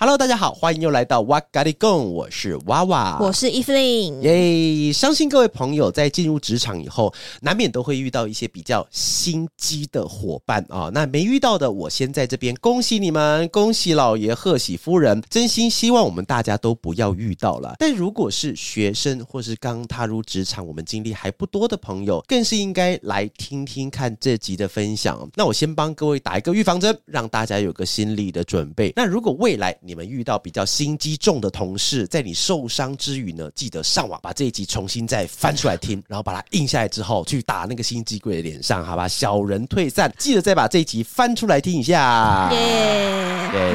Hello，大家好，欢迎又来到哇嘎哩供，我是娃娃，我是 Evelyn。耶，相信各位朋友在进入职场以后，难免都会遇到一些比较心机的伙伴啊、哦。那没遇到的，我先在这边恭喜你们，恭喜老爷，贺喜夫人。真心希望我们大家都不要遇到了。但如果是学生或是刚踏入职场，我们经历还不多的朋友，更是应该来听听看这集的分享。那我先帮各位打一个预防针，让大家有个心理的准备。那如果未来，你们遇到比较心机重的同事，在你受伤之余呢，记得上网把这一集重新再翻出来听，然后把它印下来之后，去打那个心机鬼的脸上，好吧？小人退散，记得再把这一集翻出来听一下。耶！对，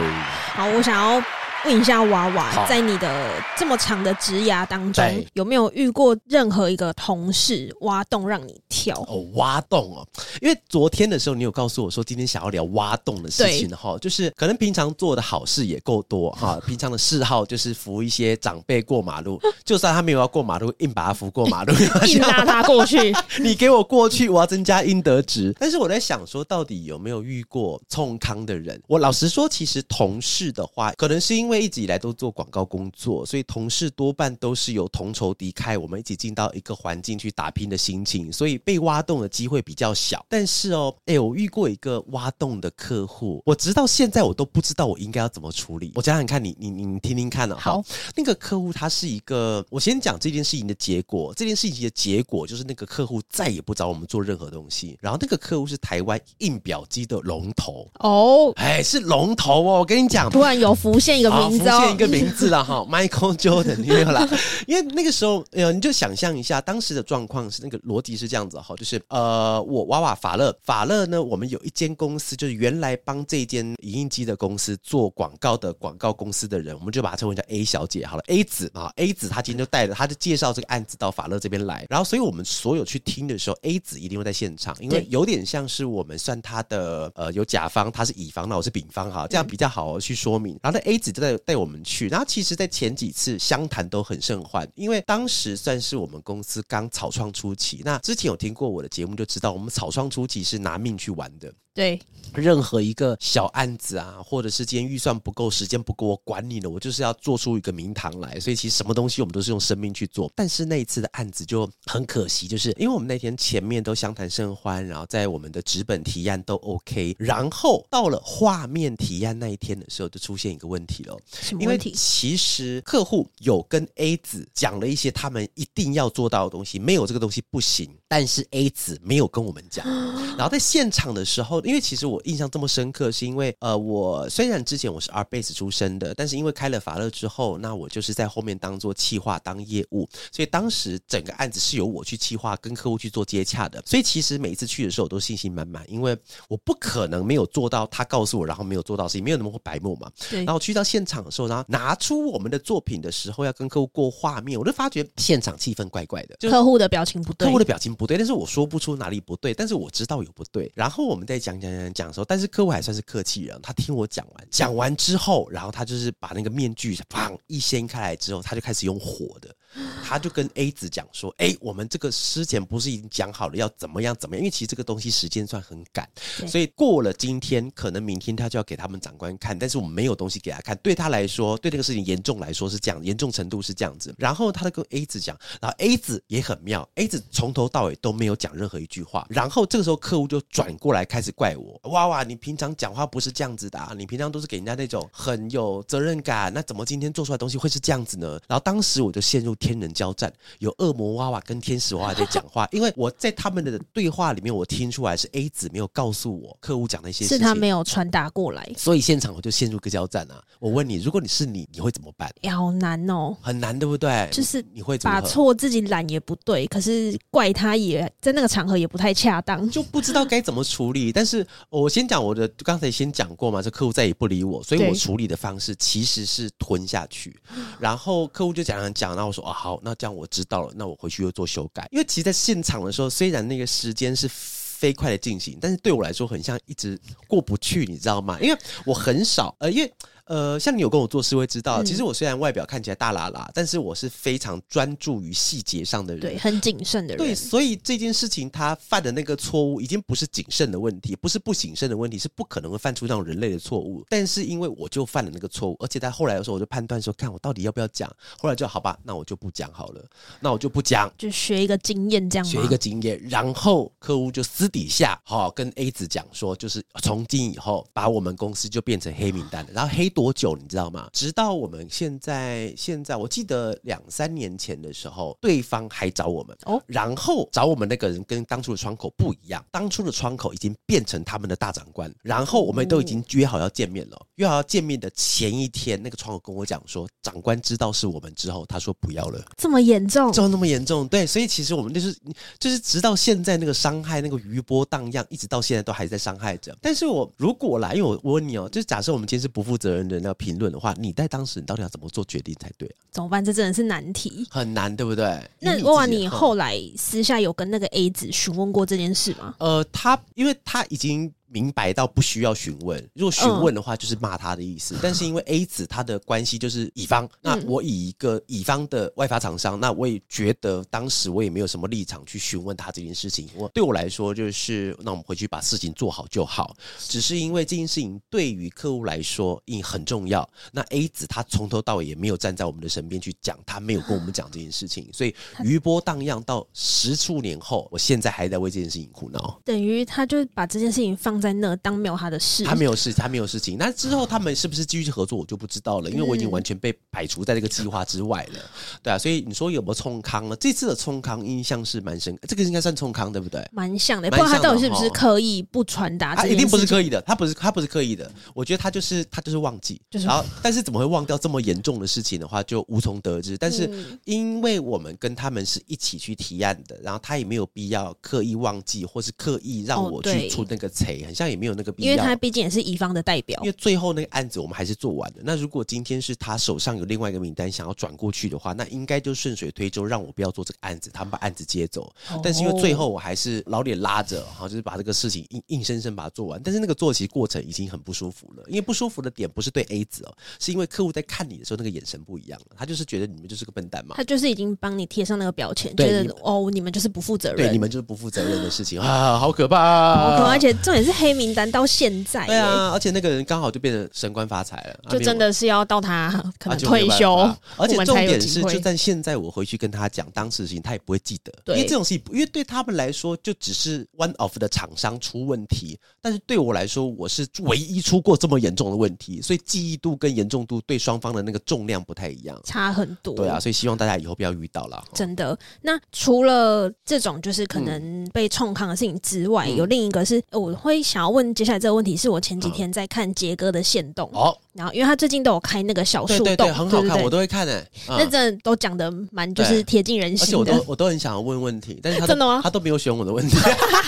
好，我想要。问一下娃娃，在你的这么长的职涯当中，有没有遇过任何一个同事挖洞让你跳？哦，挖洞哦，因为昨天的时候你有告诉我说今天想要聊挖洞的事情哈，就是可能平常做的好事也够多哈，平常的嗜好就是扶一些长辈过马路，就算他没有要过马路，硬把他扶过马路，硬拉他过去，你给我过去，我要增加应得值。但是我在想说，到底有没有遇过冲康的人？我老实说，其实同事的话，可能是因为。因为一直以来都做广告工作，所以同事多半都是有同仇敌忾，我们一起进到一个环境去打拼的心情，所以被挖洞的机会比较小。但是哦，哎，我遇过一个挖洞的客户，我直到现在我都不知道我应该要怎么处理。我讲讲看你，你你你听听看哦。好，那个客户他是一个，我先讲这件事情的结果。这件事情的结果就是那个客户再也不找我们做任何东西。然后那个客户是台湾印表机的龙头哦，哎，是龙头哦。我跟你讲，突然有浮现一个。浮现一个名字了哈，Michael Jordan 没有啦，因为那个时候，呃，你就想象一下当时的状况是那个逻辑是这样子哈，就是呃，我娃娃法乐法乐呢，我们有一间公司，就是原来帮这间影印机的公司做广告的广告公司的人，我们就把它称为叫 A 小姐好了，A 子啊，A 子她今天就带着，她就介绍这个案子到法乐这边来，然后所以我们所有去听的时候，A 子一定会在现场，因为有点像是我们算他的呃有甲方，他是乙方，那我是丙方哈，这样比较好去说明。然后那 A 子就在带我们去，然后其实，在前几次相谈都很盛欢，因为当时算是我们公司刚草创初期。那之前有听过我的节目就知道，我们草创初期是拿命去玩的。对，任何一个小案子啊，或者是今天预算不够、时间不够，我管你呢，我就是要做出一个名堂来。所以其实什么东西我们都是用生命去做。但是那一次的案子就很可惜，就是因为我们那天前面都相谈甚欢，然后在我们的纸本提案都 OK，然后到了画面提案那一天的时候，就出现一个问题了。什么问题？因为其实客户有跟 A 子讲了一些他们一定要做到的东西，没有这个东西不行。但是 A 子没有跟我们讲，然后在现场的时候。因为其实我印象这么深刻，是因为呃，我虽然之前我是 Art-Based 出身的，但是因为开了法乐之后，那我就是在后面当做企划当业务，所以当时整个案子是由我去企划，跟客户去做接洽的。所以其实每一次去的时候，我都信心满满，因为我不可能没有做到他告诉我，然后没有做到事情，没有那么会白目嘛。对。然后去到现场的时候，然后拿出我们的作品的时候，要跟客户过画面，我就发觉现场气氛怪怪的，就客户的表情不对，客户的表情不对，但是我说不出哪里不对，但是我知道有不对。然后我们在讲。讲讲讲讲说，但是客户还算是客气人，他听我讲完，讲完之后，然后他就是把那个面具砰一掀开来之后，他就开始用火的。他就跟 A 子讲说：“哎，我们这个之前不是已经讲好了要怎么样怎么样？因为其实这个东西时间算很赶，所以过了今天，可能明天他就要给他们长官看。但是我们没有东西给他看，对他来说，对这个事情严重来说是这样，严重程度是这样子。然后他就跟 A 子讲，然后 A 子也很妙，A 子从头到尾都没有讲任何一句话。然后这个时候客户就转过来开始怪我：哇哇，你平常讲话不是这样子的啊，你平常都是给人家那种很有责任感，那怎么今天做出来的东西会是这样子呢？然后当时我就陷入。天人交战，有恶魔娃娃跟天使娃娃在讲话，因为我在他们的对话里面，我听出来是 A 子没有告诉我客户讲的一些事情，是他没有传达过来，所以现场我就陷入个交战啊！我问你，如果你是你，你会怎么办？好难哦，很难，对不对？就是你会把错自己揽也不对，可是怪他也在那个场合也不太恰当，就不知道该怎么处理。但是我先讲我的，刚才先讲过嘛，这客户再也不理我，所以我处理的方式其实是吞下去。然后客户就讲讲讲，然后我说好，那这样我知道了，那我回去又做修改。因为其实，在现场的时候，虽然那个时间是飞快的进行，但是对我来说，很像一直过不去，你知道吗？因为我很少，呃，因为。呃，像你有跟我做事会知道，其实我虽然外表看起来大喇喇，但是我是非常专注于细节上的人，对，很谨慎的人。对，所以这件事情他犯的那个错误，已经不是谨慎的问题，不是不谨慎的问题，是不可能会犯出这种人类的错误。但是因为我就犯了那个错误，而且在后来的时候，我就判断说，看我到底要不要讲。后来就好吧，那我就不讲好了，那我就不讲，就学一个经验这样，学一个经验。然后客户就私底下好跟 A 子讲说，就是从今以后把我们公司就变成黑名单了。然后黑多久，你知道吗？直到我们现在，现在我记得两三年前的时候，对方还找我们哦，然后找我们那个人跟当初的窗口不一样，当初的窗口已经变成他们的大长官，然后我们都已经约好要见面了，约好要见面的前一天，那个窗口跟我讲说，长官知道是我们之后，他说不要了，这么严重，就那么严重，对，所以其实我们就是就是直到现在那个伤害那个余波荡漾，一直到现在都还在伤害着。但是我如果来，因为我我问你哦，就是假设我们今天是不负责任的人要评论的话。你在当时，你到底要怎么做决定才对啊？怎么办？这真的是难题，很难，对不对？那哇，哇，你后来私下有跟那个 A 子询问过这件事吗？呃，他因为他已经。明白到不需要询问，如果询问的话，就是骂他的意思。嗯、但是因为 A 子他的关系就是乙方，那我以一个乙方的外发厂商，那我也觉得当时我也没有什么立场去询问他这件事情。我对我来说就是，那我们回去把事情做好就好。只是因为这件事情对于客户来说，也很重要。那 A 子他从头到尾也没有站在我们的身边去讲，他没有跟我们讲这件事情，所以余波荡漾到十数年后，我现在还在为这件事情苦恼。等于他就把这件事情放在那当没有他的事，他没有事，他没有事情。那之后他们是不是继续合作，我就不知道了，因为我已经完全被排除在这个计划之外了。对啊，所以你说有没有冲康呢？这次的冲康印象是蛮深，这个应该算冲康对不对？蛮像的，不知道他到底是不是刻意不传达？他一定不是刻意的，他不是他不是刻意的。我觉得他就是他就是忘记，就是然后但是怎么会忘掉这么严重的事情的话，就无从得知。但是因为我们跟他们是一起去提案的，然后他也没有必要刻意忘记，或是刻意让我去出那个锤，很像也没有。那个必要，因为他毕竟也是乙方的代表。因为最后那个案子我们还是做完的。那如果今天是他手上有另外一个名单想要转过去的话，那应该就顺水推舟，让我不要做这个案子，他们把案子接走。哦、但是因为最后我还是老脸拉着，哈，就是把这个事情硬硬生生把它做完。但是那个做其实过程已经很不舒服了，因为不舒服的点不是对 A 子哦，是因为客户在看你的时候那个眼神不一样了，他就是觉得你们就是个笨蛋嘛。他就是已经帮你贴上那个标签，觉得哦，你们就是不负责任，对，你们就是不负责任的事情啊，好可怕啊，好可怕！而且重点是黑名单到现在。对啊，而且那个人刚好就变成升官发财了，就真的是要到他 可能退休，而且重点是，就算现在我回去跟他讲当时的事情，他也不会记得，因为这种事情，因为对他们来说就只是 one of 的厂商出问题，但是对我来说，我是唯一出过这么严重的问题，所以记忆度跟严重度对双方的那个重量不太一样，差很多。对啊，所以希望大家以后不要遇到了。真的，那除了这种就是可能被冲康的事情之外，有另一个是我会想要问接下来这个问题是。我前几天在看杰哥的线动。哦，然后因为他最近都有开那个小树洞，对对对，很好看，我都会看诶。那真的都讲的蛮就是贴近人心的，而且我都我都很想要问问题，但是他 真的吗？他都没有选我的问题，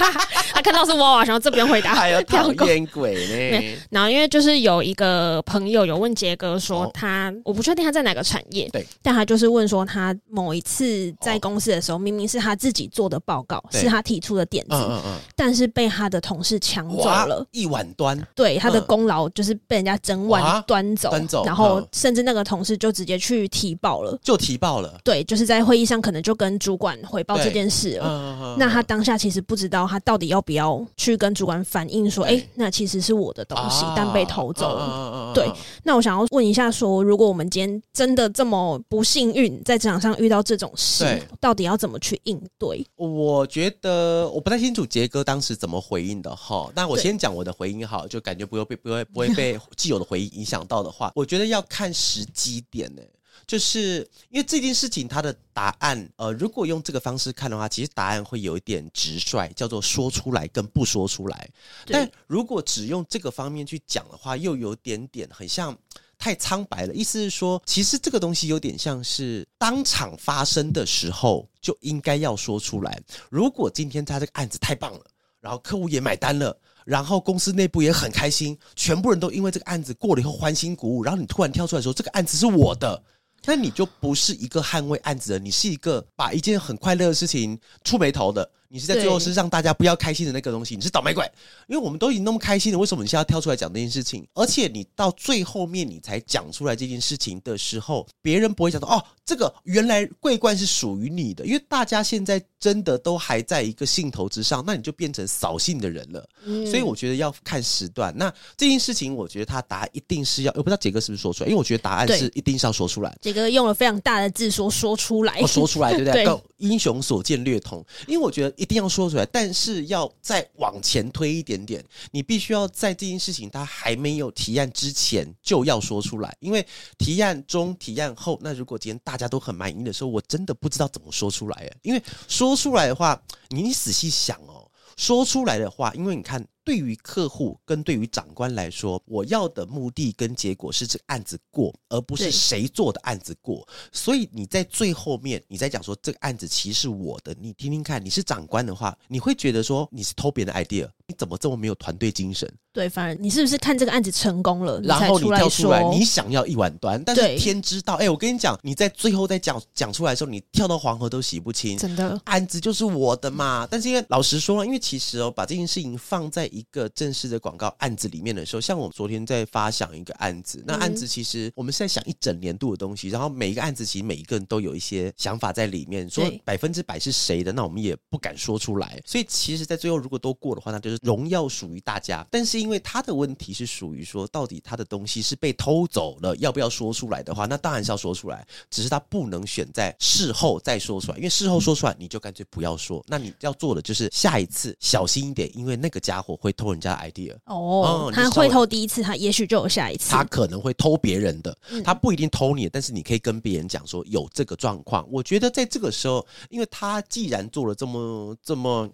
他看到是娃娃，然后这边回答，还有讨厌鬼呢。然后因为就是有一个朋友有问杰哥说他，我不确定他在哪个产业，对，但他就是问说他某一次在公司的时候，明明是他自己做的报告，是他提出的点子，嗯嗯嗯，但是被他的同事抢走了一碗端。对，他的功劳就是被人家整碗端走，端走，然后甚至那个同事就直接去提报了，就提报了。对，就是在会议上可能就跟主管回报这件事了。那他当下其实不知道他到底要不要去跟主管反映说，哎，那其实是我的东西，但被偷走了。对，那我想要问一下，说如果我们今天真的这么不幸运，在职场上遇到这种事，到底要怎么去应对？我觉得我不太清楚杰哥当时怎么回应的哈，那我先讲我的回应哈。就感觉不会被不会不会被 既有的回应影响到的话，我觉得要看时机点呢。就是因为这件事情，它的答案，呃，如果用这个方式看的话，其实答案会有一点直率，叫做说出来跟不说出来。但如果只用这个方面去讲的话，又有点点很像太苍白了。意思是说，其实这个东西有点像是当场发生的时候就应该要说出来。如果今天他这个案子太棒了，然后客户也买单了。然后公司内部也很开心，全部人都因为这个案子过了以后欢欣鼓舞。然后你突然跳出来说这个案子是我的，那你就不是一个捍卫案子的，你是一个把一件很快乐的事情触眉头的。你是在最后是让大家不要开心的那个东西，你是倒霉鬼，因为我们都已经那么开心了，为什么你现在要跳出来讲这件事情？而且你到最后面你才讲出来这件事情的时候，别人不会想到哦，这个原来桂冠是属于你的，因为大家现在真的都还在一个兴头之上，那你就变成扫兴的人了。嗯，所以我觉得要看时段。那这件事情，我觉得他答案一定是要，我不知道杰哥是不是说出来，因为我觉得答案是一定是要说出来。杰哥用了非常大的字说说出来，哦，说出来对不对？对，英雄所见略同，因为我觉得。一定要说出来，但是要再往前推一点点，你必须要在这件事情他还没有提案之前就要说出来，因为提案中、提案后，那如果今天大家都很满意的时候，我真的不知道怎么说出来哎，因为说出来的话，你你仔细想哦，说出来的话，因为你看。对于客户跟对于长官来说，我要的目的跟结果是这个案子过，而不是谁做的案子过。所以你在最后面，你在讲说这个案子其实是我的，你听听看，你是长官的话，你会觉得说你是偷别人的 idea，你怎么这么没有团队精神？对，反而你是不是看这个案子成功了，然后你跳出来，你想要一碗端，但是天知道，哎，我跟你讲，你在最后再讲讲出来的时候，你跳到黄河都洗不清，真的，案子就是我的嘛。但是因为老实说，因为其实哦，把这件事情放在。一个正式的广告案子里面的时候，像我们昨天在发想一个案子，那案子其实我们是在想一整年度的东西，然后每一个案子其实每一个人都有一些想法在里面，说百分之百是谁的，那我们也不敢说出来。所以其实，在最后如果都过的话，那就是荣耀属于大家。但是因为他的问题是属于说，到底他的东西是被偷走了，要不要说出来的话，那当然是要说出来，只是他不能选在事后再说出来，因为事后说出来你就干脆不要说。那你要做的就是下一次小心一点，因为那个家伙。会偷人家的 idea 哦，他会偷第一次，他也许就有下一次。他可能会偷别人的，他不一定偷你，但是你可以跟别人讲说有这个状况。我觉得在这个时候，因为他既然做了这么这么，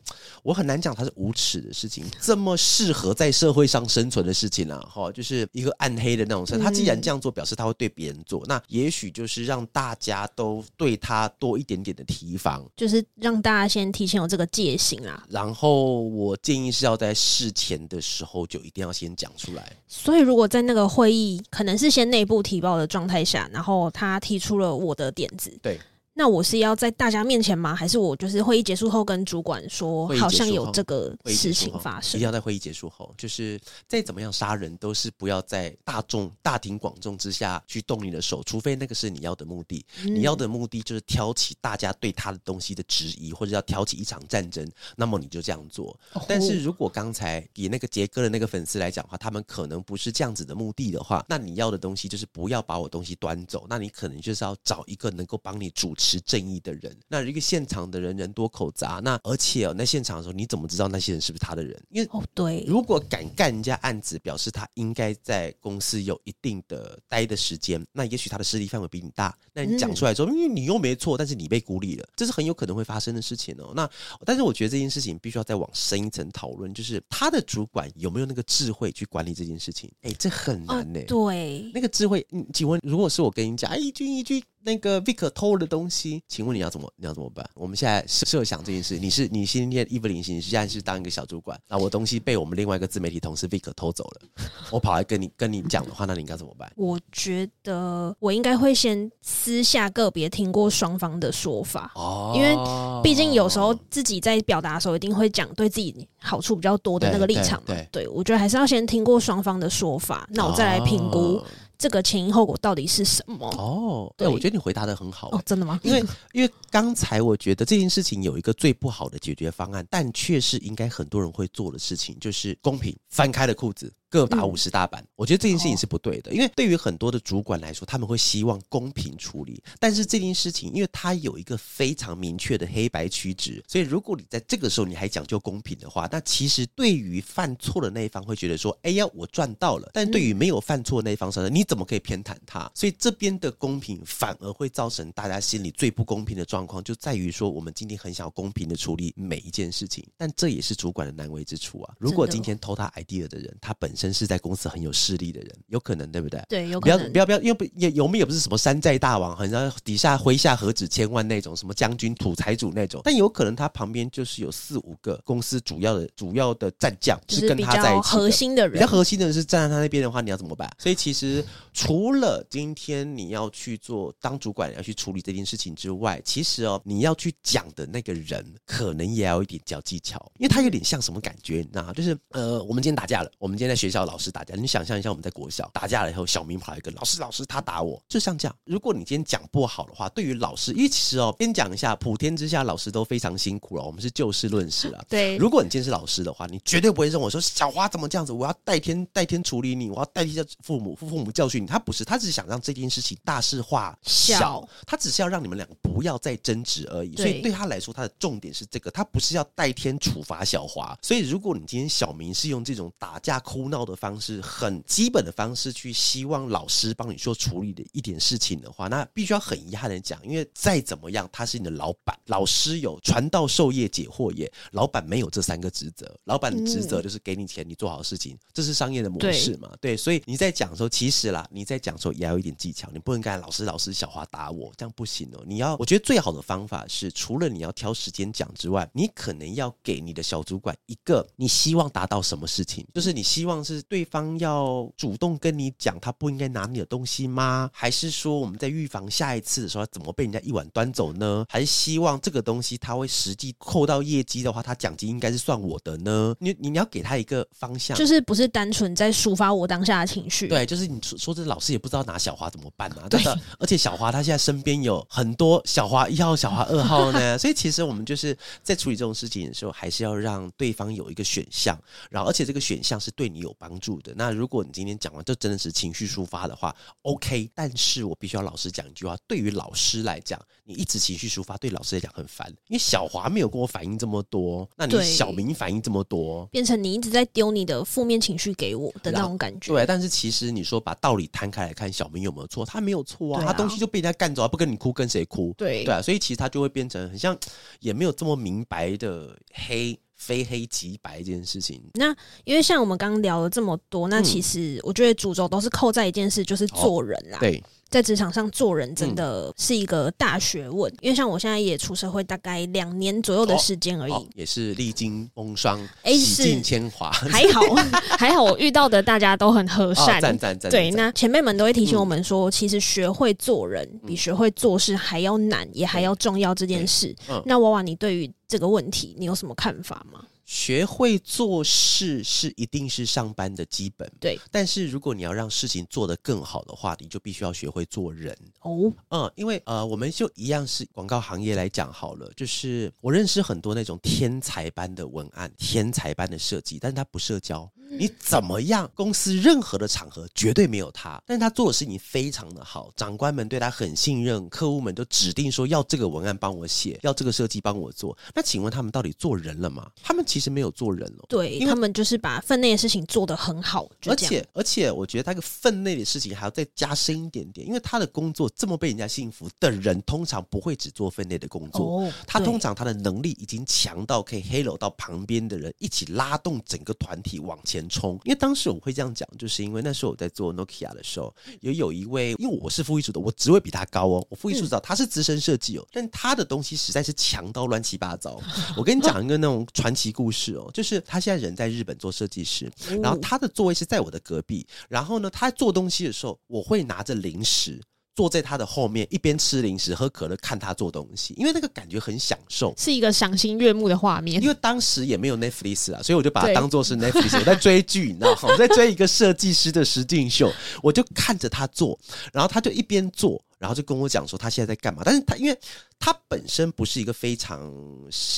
我很难讲他是无耻的事情，这么适合在社会上生存的事情啊，哈，就是一个暗黑的那种事。他既然这样做，表示他会对别人做，那也许就是让大家都对他多一点点的提防，就是让大家先提前有这个戒心啊。然后我建议是要在。事前的时候就一定要先讲出来。所以，如果在那个会议可能是先内部提报的状态下，然后他提出了我的点子，对。那我是要在大家面前吗？还是我就是会议结束后跟主管说，好像有这个事情发生？一定要在会议结束后，就是再怎么样杀人，都是不要在大众大庭广众之下去动你的手，除非那个是你要的目的。嗯、你要的目的就是挑起大家对他的东西的质疑，或者要挑起一场战争，那么你就这样做。哦、但是如果刚才以那个杰哥的那个粉丝来讲的话，他们可能不是这样子的目的的话，那你要的东西就是不要把我东西端走，那你可能就是要找一个能够帮你主持正义的人，那一个现场的人人多口杂，那而且哦，那现场的时候你怎么知道那些人是不是他的人？因为哦，对，如果敢干人家案子，表示他应该在公司有一定的待的时间，那也许他的势力范围比你大。那你讲出来说，因为你又没错，但是你被孤立了，这是很有可能会发生的事情哦。那但是我觉得这件事情必须要再往深一层讨论，就是他的主管有没有那个智慧去管理这件事情？哎，这很难呢、欸。对，那个智慧，嗯，请问如果是我跟你讲，哎，一句一句。那个 Vic 偷了的东西，请问你要怎么你要怎么办？我们现在设想这件事，你是你今天 Evelyn，你现在是当一个小主管，那我东西被我们另外一个自媒体同事 Vic 偷走了，我跑来跟你跟你讲的话，那你应该怎么办？我觉得我应该会先私下个别听过双方的说法哦，因为毕竟有时候自己在表达的时候，一定会讲对自己好处比较多的那个立场嘛。对，我觉得还是要先听过双方的说法，那我再来评估。哦这个前因后果到底是什么？哦，对，我觉得你回答的很好。哦，真的吗？因为因为刚才我觉得这件事情有一个最不好的解决方案，但却是应该很多人会做的事情，就是公平，翻开了裤子。各打五十大板，嗯，我觉得这件事情是不对的，因为对于很多的主管来说，他们会希望公平处理。但是这件事情，因为它有一个非常明确的黑白曲直，所以如果你在这个时候你还讲究公平的话，那其实对于犯错的那一方会觉得说：“哎呀，我赚到了。”但对于没有犯错的那一方说：“你怎么可以偏袒他？”所以这边的公平反而会造成大家心里最不公平的状况，就在于说我们今天很想要公平的处理每一件事情，但这也是主管的难为之处啊。如果今天偷他 idea 的人，他本身身是在公司很有势力的人，有可能，对不对？对，有可能。不要不要不要，因为不也我们也不是什么山寨大王，好像底下麾下何止千万那种，什么将军、土财主那种，但有可能他旁边就是有四五个公司主要的主要的战将，是跟他在一起核心的人，比较核心的人是站在他那边的话，你要怎么办？所以其实除了今天你要去做当主管要去处理这件事情之外，其实哦，你要去讲的那个人可能也要有一点小技巧，因为他有点像什么感觉，你知道吗？就是呃，我们今天打架了，我们今天在学校老师打架，你想象一下我们在国校打架了以后，小明跑来跟老师，老师他打我，就像这样。如果你今天讲不好的话，对于老师，因为其实哦，先讲一下，普天之下老师都非常辛苦了，我们是就事论事了。对，如果你今天是老师的话，你绝对不会认为说小华怎么这样子，我要代天代天处理你，我要代替父母父父母教训你。他不是，他只是想让这件事情大事化小，小他只是要让你们两个不要再争执而已。所以对他来说，他的重点是这个，他不是要代天处罚小华。所以如果你今天小明是用这种打架哭闹的方式，很基本的方式去希望老师帮你做处理的一点事情的话，那必须要很遗憾的讲，因为再怎么样，他是你的老板，老师有传道授业解惑也，老板没有这三个职责，老板的职责就是给你钱，你做好事情，这是商业的模式嘛？对，对，所以你在讲的时候，其实啦，你在讲的时候也要有一点技巧，你不能干老师老师小华打我，这样不行哦。你要，我觉得最好的方法是，除了你要挑时间讲之外，你可能要给你的小主管一个你希望达到什么事情，就是你希望是对方要主动跟你讲，他不应该拿你的东西吗？还是说我们在预防下一次的时候，怎么被人家一碗端走呢？还是希望这个东西他会实际扣到业绩的话，他奖金应该是算我的呢？你你要给他一个方向，就是不是单纯在抒发我当下的情绪？对，就是你说说这老师也不知道拿小华怎么办啊？对的，而且小华他现在身边有很多小华一号、小华二号呢，所以其实我们就是在处理这种事情的时候，还是要让对方有一个选项，然后而且这个选项是对你有帮助的。那如果你今天讲完这真的是情绪抒发的话，OK，但是我必须要老实讲一句话，对于老师来讲，你一直情绪抒发，对老师来讲很烦，因为小华没有跟我反应这么多，那你小明反应这么多，变成你一直在丢你的负面情绪给我的那种感觉。对，但是其实你说把道理摊开来看，小明有没有错？他没有错啊，啊他东西就被人家干走，不跟你哭，跟谁哭？对对啊，所以其实他就会变成很像，也没有这么明白的黑。非黑即白这件事情，那因为像我们刚刚聊了这么多，那其实我觉得主轴都是扣在一件事，就是做人啦。哦、对。在职场上做人真的是一个大学问，嗯、因为像我现在也出社会大概两年左右的时间而已，哦哦，也是历经风霜，哎，洗尽铅华，还好 还好，我遇到的大家都很和善，赞赞赞。对，那前辈们都会提醒我们说，嗯、其实学会做人比学会做事还要难，嗯、也还要重要这件事。嗯、那娃娃，你对于这个问题，你有什么看法吗？学会做事是一定是上班的基本，对。但是如果你要让事情做得更好的话，你就必须要学会做人哦。嗯，因为呃，我们就一样是广告行业来讲好了，就是我认识很多那种天才般的文案、天才般的设计，但是他不社交。你怎么样？公司任何的场合绝对没有他，但是他做的事情非常的好，长官们对他很信任，客户们都指定说要这个文案帮我写，要这个设计帮我做。那请问他们到底做人了吗？他们其实没有做人哦。对，因为他们就是把分内的事情做得很好，而且而且我觉得他个分内的事情还要再加深一点点，因为他的工作这么被人家信服的人，通常不会只做分内的工作，哦、他通常他的能力已经强到可以 halo 到旁边的人，一起拉动整个团体往前。冲，因为当时我会这样讲，就是因为那时候我在做 Nokia 的时候，也有一位，因为我是副艺术的，我职位比他高哦，我副艺术长，他是资深设计哦，但他的东西实在是强到乱七八糟。我跟你讲一个那种传奇故事哦，就是他现在人在日本做设计师，然后他的座位是在我的隔壁，然后呢，他做东西的时候，我会拿着零食。坐在他的后面，一边吃零食、喝可乐，看他做东西，因为那个感觉很享受，是一个赏心悦目的画面。因为当时也没有 Netflix 啊，所以我就把它当做是 Netflix，我在追剧，你知道吗？我在追一个设计师的实境秀，我就看着他做，然后他就一边做，然后就跟我讲说他现在在干嘛。但是他因为。他本身不是一个非常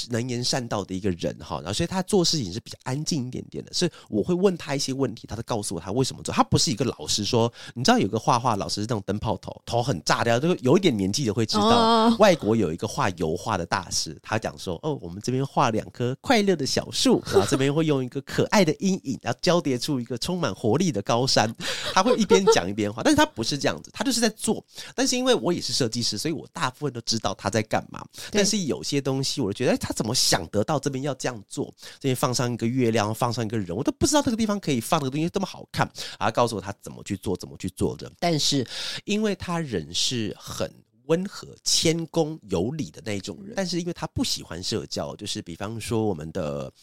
能言善道的一个人哈，然后所以他做事情是比较安静一点点的。所以我会问他一些问题，他都告诉我他为什么做。他不是一个老师说，你知道有个画画老师是那种灯泡头，头很炸掉，就有一点年纪的会知道。外国有一个画油画的大师，他讲说，哦，我们这边画两棵快乐的小树，然后这边会用一个可爱的阴影，然后交叠出一个充满活力的高山。他会一边讲一边画，但是他不是这样子，他就是在做。但是是因为我也是设计师，所以我大部分都知道他在干嘛。但是有些东西，我就觉得，哎，他怎么想得到这边要这样做？这边放上一个月亮，放上一个人，我都不知道这个地方可以放这个东西这么好看。啊告诉我他怎么去做，怎么去做的。但是因为他人是很温和、谦恭、有礼的那种人，但是因为他不喜欢社交，就是比方说我们的。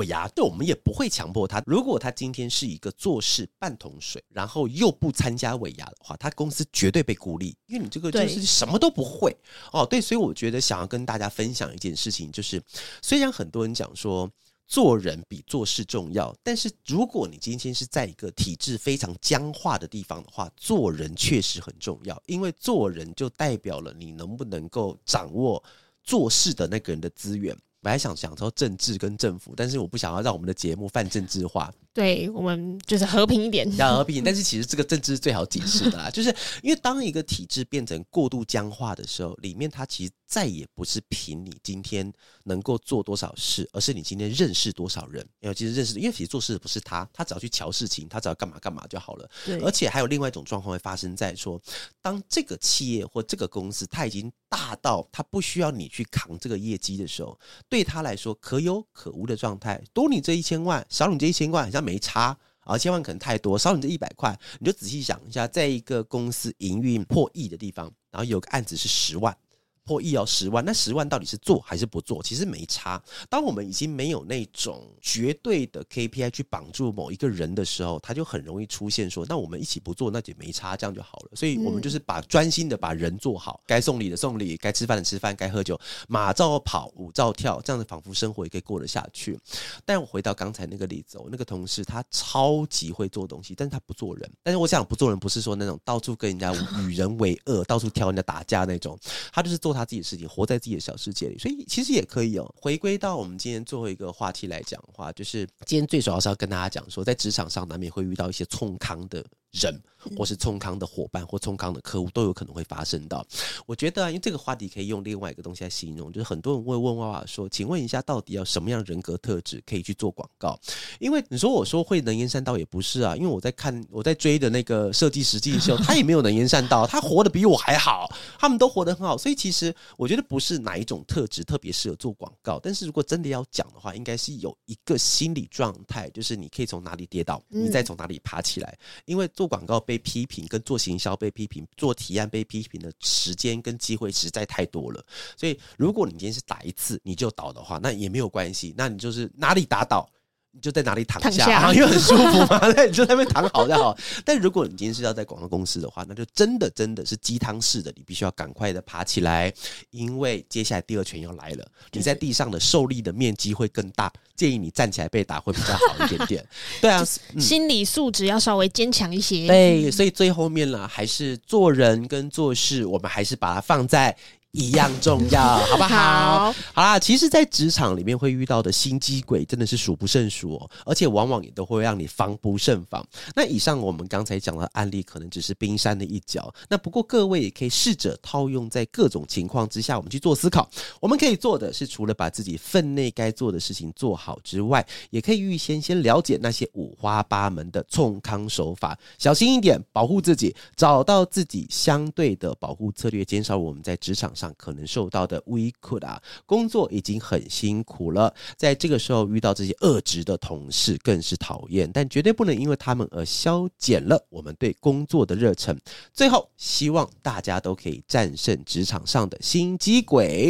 尾牙，对我们也不会强迫他。如果他今天是一个做事半桶水，然后又不参加尾牙的话，他公司绝对被孤立，因为你这个就是什么都不会哦。对，所以我觉得想要跟大家分享一件事情，就是虽然很多人讲说做人比做事重要，但是如果你今天是在一个体制非常僵化的地方的话，做人确实很重要，因为做人就代表了你能不能够掌握做事的那个人的资源。本来想想说政治跟政府，但是我不想要让我们的节目泛政治化。对，我们就是和平一点，要和平。但是其实这个政治是最好解释的啦，就是因为当一个体制变成过度僵化的时候，里面它其实再也不是凭你今天能够做多少事，而是你今天认识多少人。因为其实认识，因为其实做事的不是他，他只要去瞧事情，他只要干嘛干嘛就好了。对。而且还有另外一种状况会发生在说，当这个企业或这个公司它已经大到它不需要你去扛这个业绩的时候，对他来说可有可无的状态，多你这一千万，少你这一千万，好像没差啊，千万可能太多，少你这一百块，你就仔细想一下，在一个公司营运破亿的地方，然后有个案子是十万。破亿哦十万，那十万到底是做还是不做？其实没差。当我们已经没有那种绝对的 KPI 去绑住某一个人的时候，他就很容易出现说：“那我们一起不做，那就没差，这样就好了。”所以，我们就是把专心的把人做好，该送礼的送礼，该吃饭的吃饭，该喝酒马照跑，舞照跳，这样子仿佛生活也可以过得下去。但我回到刚才那个例子，我那个同事他超级会做东西，但是他不做人。但是我想不做人不是说那种到处跟人家 与人为恶，到处挑人家打架那种，他就是做他。他自己的事情，活在自己的小世界里，所以其实也可以哦。回归到我们今天最后一个话题来讲的话，就是今天最主要是要跟大家讲说，在职场上难免会遇到一些冲康的人，或是冲康的伙伴，或冲康的客户，都有可能会发生到。我觉得啊，因为这个话题可以用另外一个东西来形容，就是很多人会问娃娃说：“请问一下，到底要什么样人格特质可以去做广告？”因为你说我说会能言善道也不是啊，因为我在看我在追的那个设计实际的时候，他也没有能言善道，他活得比我还好，他们都活得很好，所以其实。我觉得不是哪一种特质特别适合做广告，但是如果真的要讲的话，应该是有一个心理状态，就是你可以从哪里跌倒，你再从哪里爬起来。因为做广告被批评，跟做行销被批评，做提案被批评的时间跟机会实在太多了。所以，如果你今天是打一次你就倒的话，那也没有关系，那你就是哪里打倒。你就在哪里躺下，躺下 因为很舒服嘛。那你就在那边躺好就好。但如果你今天是要在广告公司的话，那就真的真的是鸡汤式的，你必须要赶快的爬起来，因为接下来第二拳要来了。你在地上的受力的面积会更大，建议你站起来被打会比较好一点点。对啊，嗯、心理素质要稍微坚强一些。对，所以最后面了，还是做人跟做事，我们还是把它放在。一样重要，好不好？好，好啦，其实，在职场里面会遇到的心机鬼真的是数不胜数哦，而且往往也都会让你防不胜防。那以上我们刚才讲的案例，可能只是冰山的一角。那不过各位也可以试着套用在各种情况之下，我们去做思考。我们可以做的是，除了把自己分内该做的事情做好之外，也可以预先先了解那些五花八门的冲康手法，小心一点，保护自己，找到自己相对的保护策略，减少我们在职场上可能受到的委屈啊，工作已经很辛苦了，在这个时候遇到这些恶职的同事更是讨厌，但绝对不能因为他们而消减了我们对工作的热忱。最后，希望大家都可以战胜职场上的心机鬼。